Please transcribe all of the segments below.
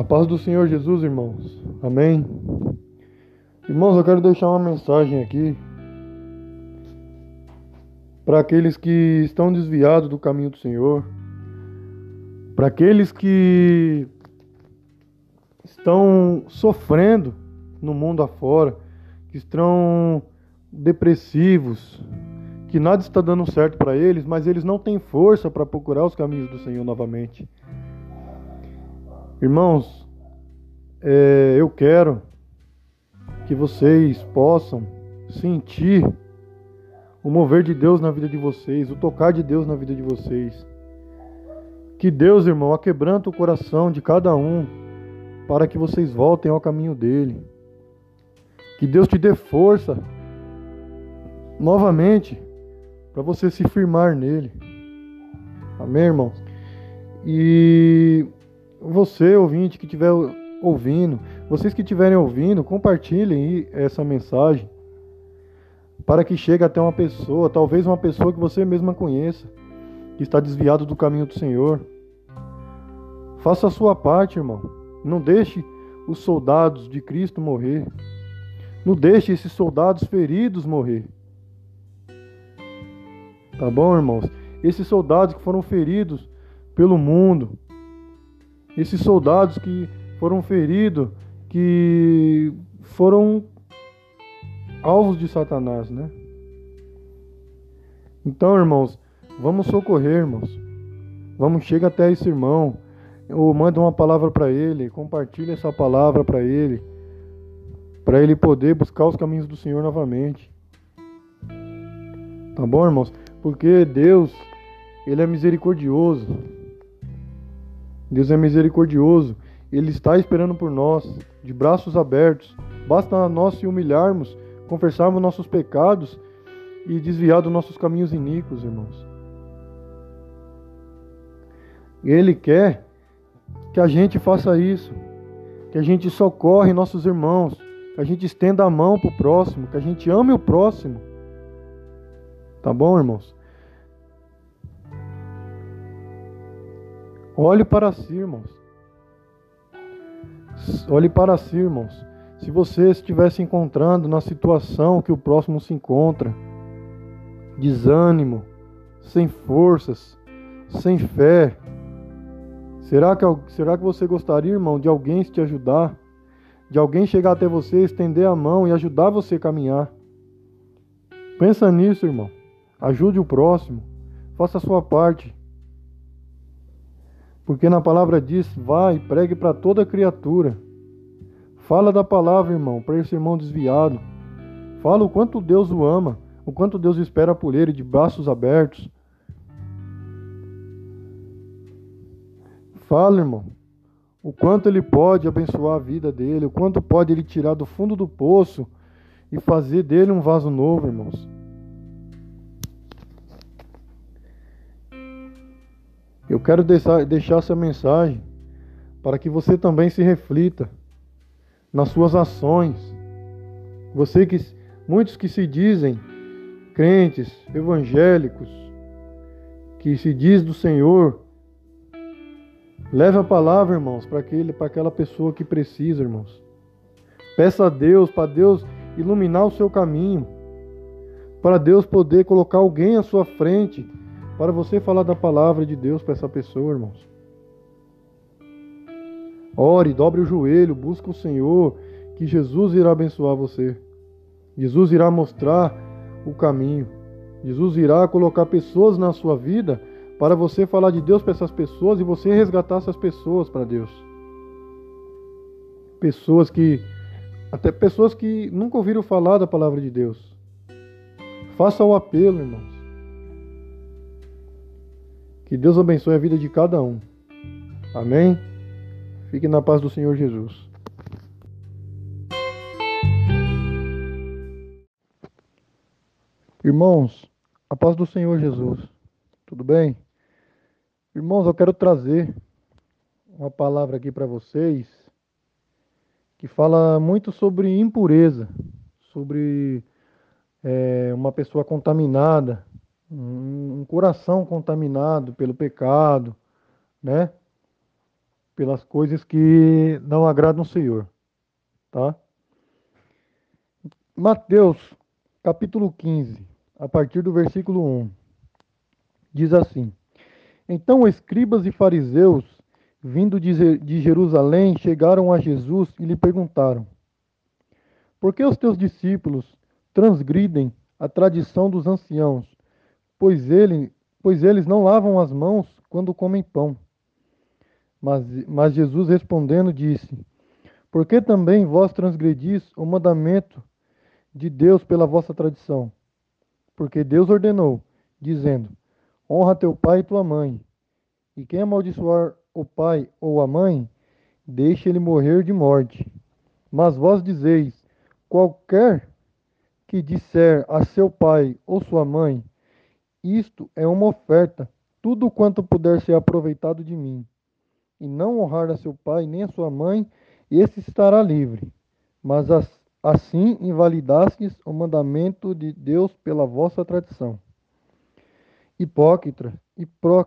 A paz do Senhor Jesus, irmãos. Amém. Irmãos, eu quero deixar uma mensagem aqui para aqueles que estão desviados do caminho do Senhor, para aqueles que estão sofrendo no mundo afora, que estão depressivos, que nada está dando certo para eles, mas eles não têm força para procurar os caminhos do Senhor novamente. Irmãos, é, eu quero que vocês possam sentir o mover de Deus na vida de vocês, o tocar de Deus na vida de vocês. Que Deus, irmão, aquebranta o coração de cada um para que vocês voltem ao caminho dele. Que Deus te dê força novamente para você se firmar nele. Amém, irmãos? E você, ouvinte, que estiver ouvindo, vocês que estiverem ouvindo, compartilhem essa mensagem para que chegue até uma pessoa, talvez uma pessoa que você mesma conheça, que está desviado do caminho do Senhor. Faça a sua parte, irmão. Não deixe os soldados de Cristo morrer. Não deixe esses soldados feridos morrer. Tá bom, irmãos? Esses soldados que foram feridos pelo mundo, esses soldados que foram feridos, que foram alvos de Satanás, né? Então, irmãos, vamos socorrer, irmãos. Vamos chega até esse irmão, ou manda uma palavra para ele, compartilha essa palavra para ele, para ele poder buscar os caminhos do Senhor novamente. Tá bom, irmãos? Porque Deus, ele é misericordioso. Deus é misericordioso. Ele está esperando por nós, de braços abertos. Basta nós se humilharmos, confessarmos nossos pecados e desviar dos nossos caminhos iníquos, irmãos. Ele quer que a gente faça isso, que a gente socorre nossos irmãos, que a gente estenda a mão para o próximo, que a gente ame o próximo. Tá bom, irmãos? Olhe para si, irmãos. Olhe para si, irmãos. Se você estiver se encontrando na situação que o próximo se encontra, desânimo, sem forças, sem fé, será que, será que você gostaria, irmão, de alguém te ajudar? De alguém chegar até você, estender a mão e ajudar você a caminhar? Pensa nisso, irmão. Ajude o próximo. Faça a sua parte. Porque na palavra diz: vai, pregue para toda criatura. Fala da palavra, irmão, para esse irmão desviado. Fala o quanto Deus o ama, o quanto Deus espera por ele de braços abertos. Fala, irmão, o quanto ele pode abençoar a vida dele, o quanto pode ele tirar do fundo do poço e fazer dele um vaso novo, irmãos. Eu quero deixar, essa mensagem para que você também se reflita nas suas ações. Você que muitos que se dizem crentes, evangélicos, que se diz do Senhor, leve a palavra, irmãos, para aquele, para aquela pessoa que precisa, irmãos. Peça a Deus, para Deus iluminar o seu caminho, para Deus poder colocar alguém à sua frente para você falar da palavra de Deus para essa pessoa, irmãos. Ore, dobre o joelho, busque o Senhor, que Jesus irá abençoar você. Jesus irá mostrar o caminho. Jesus irá colocar pessoas na sua vida para você falar de Deus para essas pessoas e você resgatar essas pessoas para Deus. Pessoas que até pessoas que nunca ouviram falar da palavra de Deus. Faça o apelo, irmãos. Que Deus abençoe a vida de cada um. Amém? Fique na paz do Senhor Jesus. Irmãos, a paz do Senhor Jesus. Tudo bem? Irmãos, eu quero trazer uma palavra aqui para vocês que fala muito sobre impureza, sobre é, uma pessoa contaminada, um coração contaminado pelo pecado, né? pelas coisas que não agradam o Senhor, tá? Mateus, capítulo 15, a partir do versículo 1, diz assim: Então escribas e fariseus, vindo de Jerusalém, chegaram a Jesus e lhe perguntaram: Por que os teus discípulos transgridem a tradição dos anciãos, pois, ele, pois eles não lavam as mãos quando comem pão? Mas, mas Jesus respondendo disse: Por que também vós transgredis o mandamento de Deus pela vossa tradição. Porque Deus ordenou, dizendo: Honra teu pai e tua mãe. E quem amaldiçoar o pai ou a mãe, deixe ele morrer de morte. Mas vós dizeis: qualquer que disser a seu pai ou sua mãe, isto é uma oferta, tudo quanto puder ser aproveitado de mim, e não honrar a seu pai nem a sua mãe, esse estará livre. Mas as Assim invalidastes o mandamento de Deus pela vossa tradição. Hipócritas,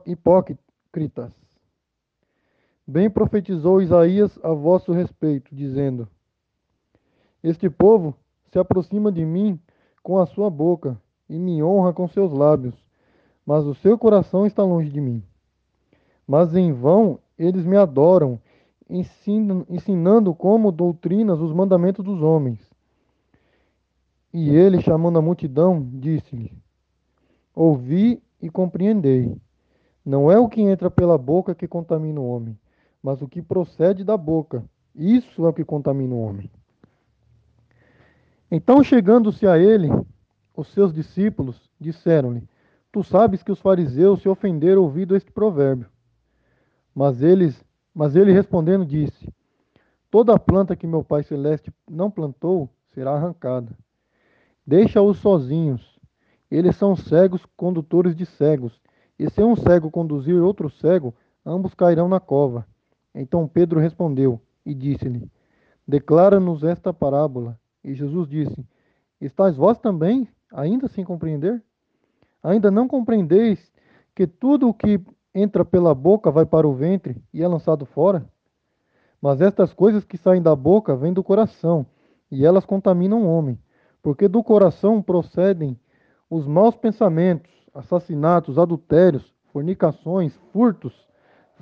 hipócritas. Bem profetizou Isaías a vosso respeito, dizendo: Este povo se aproxima de mim com a sua boca e me honra com seus lábios, mas o seu coração está longe de mim. Mas em vão eles me adoram ensinando, como doutrinas os mandamentos dos homens. E ele, chamando a multidão, disse-lhe: Ouvi e compreendei. Não é o que entra pela boca que contamina o homem, mas o que procede da boca. Isso é o que contamina o homem. Então, chegando-se a ele, os seus discípulos disseram-lhe: Tu sabes que os fariseus se ofenderam ouvindo este provérbio. Mas eles mas ele respondendo disse: Toda planta que meu Pai Celeste não plantou será arrancada. Deixa-os sozinhos. Eles são cegos condutores de cegos. E se um cego conduzir outro cego, ambos cairão na cova. Então Pedro respondeu e disse-lhe: Declara-nos esta parábola. E Jesus disse: Estais vós também ainda sem compreender? Ainda não compreendeis que tudo o que entra pela boca, vai para o ventre e é lançado fora? Mas estas coisas que saem da boca vêm do coração, e elas contaminam o homem, porque do coração procedem os maus pensamentos, assassinatos, adultérios, fornicações, furtos,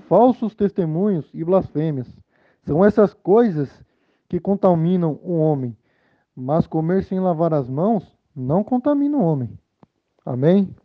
falsos testemunhos e blasfêmias. São essas coisas que contaminam o homem, mas comer sem lavar as mãos não contamina o homem. Amém?